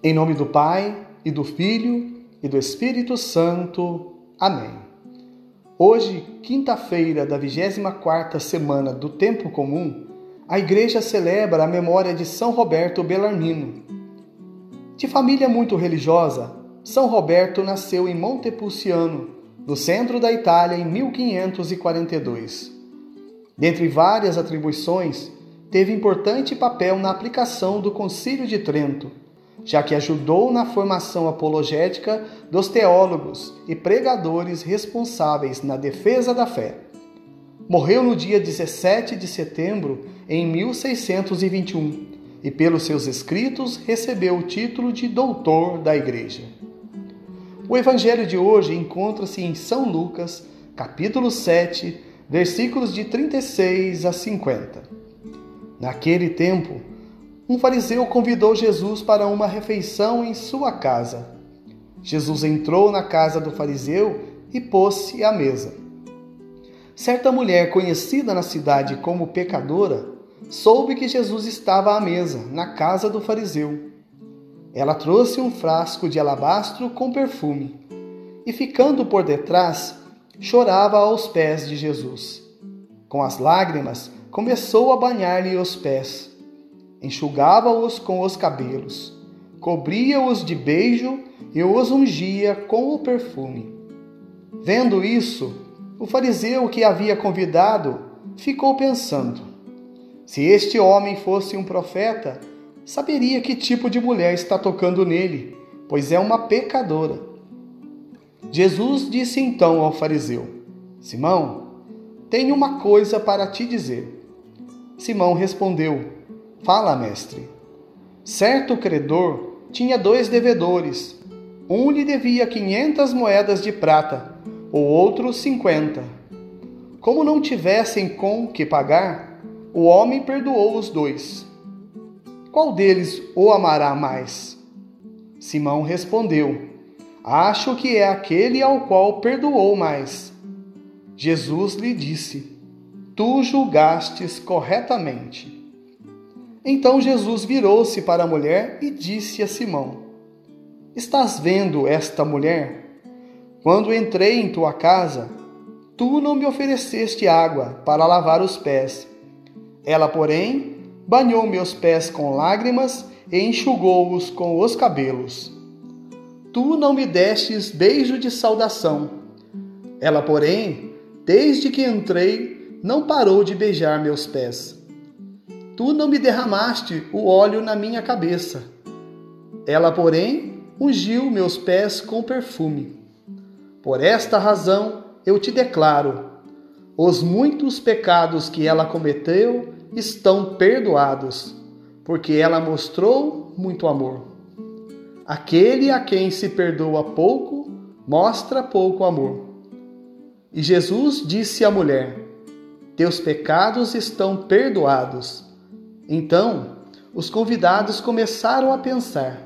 Em nome do Pai, e do Filho, e do Espírito Santo. Amém. Hoje, quinta-feira da 24ª semana do Tempo Comum, a Igreja celebra a memória de São Roberto Bellarmino. De família muito religiosa, São Roberto nasceu em Montepulciano, no centro da Itália, em 1542. Dentre várias atribuições, teve importante papel na aplicação do Concílio de Trento, já que ajudou na formação apologética dos teólogos e pregadores responsáveis na defesa da fé. Morreu no dia 17 de setembro em 1621 e, pelos seus escritos, recebeu o título de doutor da Igreja. O evangelho de hoje encontra-se em São Lucas, capítulo 7, versículos de 36 a 50. Naquele tempo, um fariseu convidou Jesus para uma refeição em sua casa. Jesus entrou na casa do fariseu e pôs-se à mesa. Certa mulher conhecida na cidade como pecadora soube que Jesus estava à mesa, na casa do fariseu. Ela trouxe um frasco de alabastro com perfume e, ficando por detrás, chorava aos pés de Jesus. Com as lágrimas, começou a banhar-lhe os pés enxugava-os com os cabelos, cobria-os de beijo e os ungia com o perfume. Vendo isso, o fariseu que havia convidado ficou pensando: se este homem fosse um profeta, saberia que tipo de mulher está tocando nele, pois é uma pecadora. Jesus disse então ao fariseu: Simão, tenho uma coisa para te dizer. Simão respondeu: Fala, mestre. Certo credor tinha dois devedores. Um lhe devia quinhentas moedas de prata, o outro cinquenta. Como não tivessem com que pagar, o homem perdoou os dois. Qual deles o amará mais? Simão respondeu: Acho que é aquele ao qual perdoou mais. Jesus lhe disse: Tu julgastes corretamente. Então Jesus virou-se para a mulher e disse a Simão: Estás vendo esta mulher? Quando entrei em tua casa, tu não me ofereceste água para lavar os pés. Ela, porém, banhou meus pés com lágrimas e enxugou-os com os cabelos. Tu não me destes beijo de saudação. Ela, porém, desde que entrei, não parou de beijar meus pés. Tu não me derramaste o óleo na minha cabeça. Ela, porém, ungiu meus pés com perfume. Por esta razão eu te declaro: os muitos pecados que ela cometeu estão perdoados, porque ela mostrou muito amor. Aquele a quem se perdoa pouco, mostra pouco amor. E Jesus disse à mulher: Teus pecados estão perdoados. Então, os convidados começaram a pensar: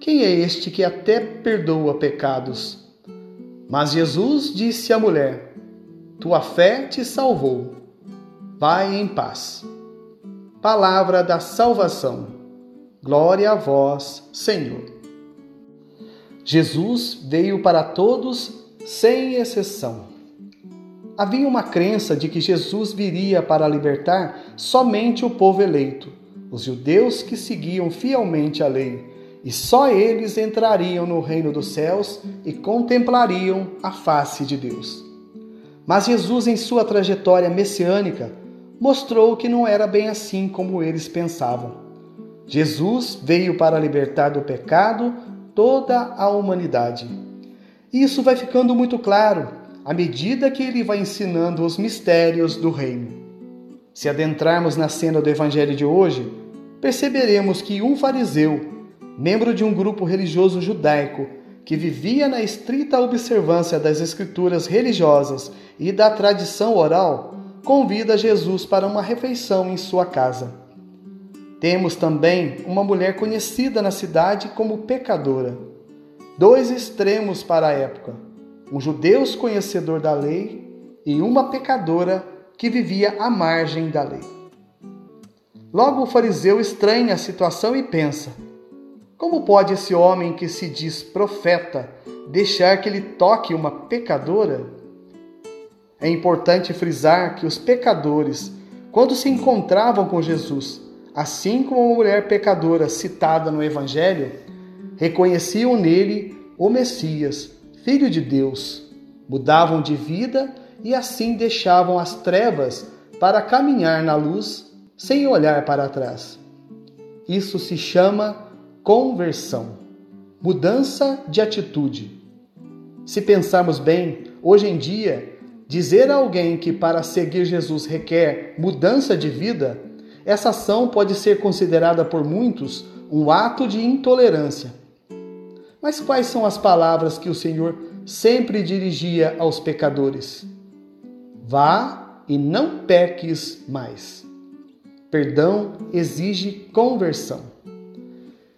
quem é este que até perdoa pecados? Mas Jesus disse à mulher: Tua fé te salvou. Vai em paz. Palavra da salvação. Glória a vós, Senhor. Jesus veio para todos sem exceção. Havia uma crença de que Jesus viria para libertar somente o povo eleito, os judeus que seguiam fielmente a lei, e só eles entrariam no reino dos céus e contemplariam a face de Deus. Mas Jesus, em sua trajetória messiânica, mostrou que não era bem assim como eles pensavam. Jesus veio para libertar do pecado toda a humanidade. Isso vai ficando muito claro à medida que ele vai ensinando os mistérios do reino. Se adentrarmos na cena do evangelho de hoje, perceberemos que um fariseu, membro de um grupo religioso judaico, que vivia na estrita observância das escrituras religiosas e da tradição oral, convida Jesus para uma refeição em sua casa. Temos também uma mulher conhecida na cidade como pecadora. Dois extremos para a época um judeu conhecedor da lei e uma pecadora que vivia à margem da lei. Logo o fariseu estranha a situação e pensa: Como pode esse homem que se diz profeta deixar que ele toque uma pecadora? É importante frisar que os pecadores, quando se encontravam com Jesus, assim como a mulher pecadora citada no Evangelho, reconheciam nele o Messias, Filho de Deus, mudavam de vida e assim deixavam as trevas para caminhar na luz sem olhar para trás. Isso se chama conversão, mudança de atitude. Se pensarmos bem, hoje em dia, dizer a alguém que para seguir Jesus requer mudança de vida, essa ação pode ser considerada por muitos um ato de intolerância. Mas quais são as palavras que o Senhor sempre dirigia aos pecadores? Vá e não peques mais. Perdão exige conversão.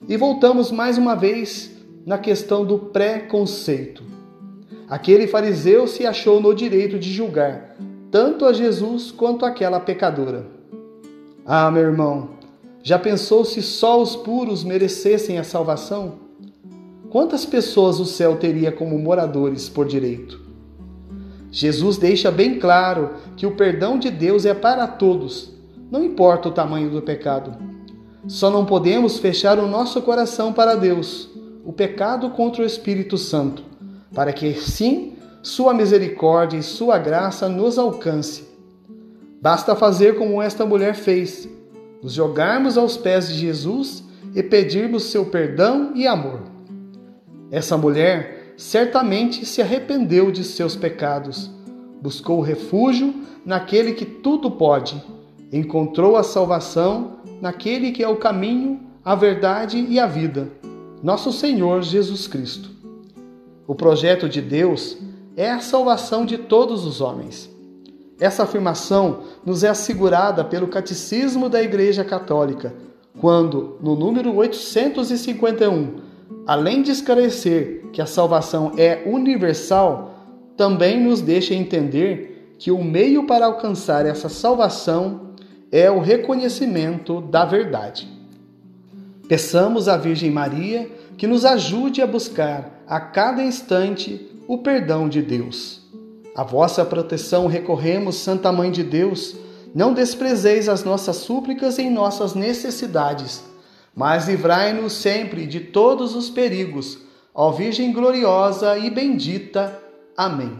E voltamos mais uma vez na questão do preconceito. Aquele fariseu se achou no direito de julgar tanto a Jesus quanto aquela pecadora. Ah, meu irmão, já pensou se só os puros merecessem a salvação? Quantas pessoas o céu teria como moradores por direito? Jesus deixa bem claro que o perdão de Deus é para todos, não importa o tamanho do pecado. Só não podemos fechar o nosso coração para Deus, o pecado contra o Espírito Santo, para que sim sua misericórdia e sua graça nos alcance. Basta fazer como esta mulher fez, nos jogarmos aos pés de Jesus e pedirmos seu perdão e amor. Essa mulher certamente se arrependeu de seus pecados, buscou refúgio naquele que tudo pode encontrou a salvação naquele que é o caminho, a verdade e a vida, nosso Senhor Jesus Cristo. O projeto de Deus é a salvação de todos os homens. Essa afirmação nos é assegurada pelo Catecismo da Igreja Católica, quando, no número 851, além de esclarecer que a salvação é universal, também nos deixa entender que o meio para alcançar essa salvação é o reconhecimento da verdade. Peçamos à Virgem Maria que nos ajude a buscar a cada instante o perdão de Deus. A vossa proteção recorremos, Santa Mãe de Deus. Não desprezeis as nossas súplicas em nossas necessidades, mas livrai-nos sempre de todos os perigos. Ó Virgem gloriosa e bendita. Amém.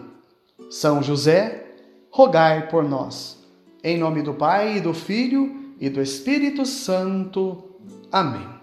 São José, rogai por nós. Em nome do Pai, e do Filho e do Espírito Santo. Amém.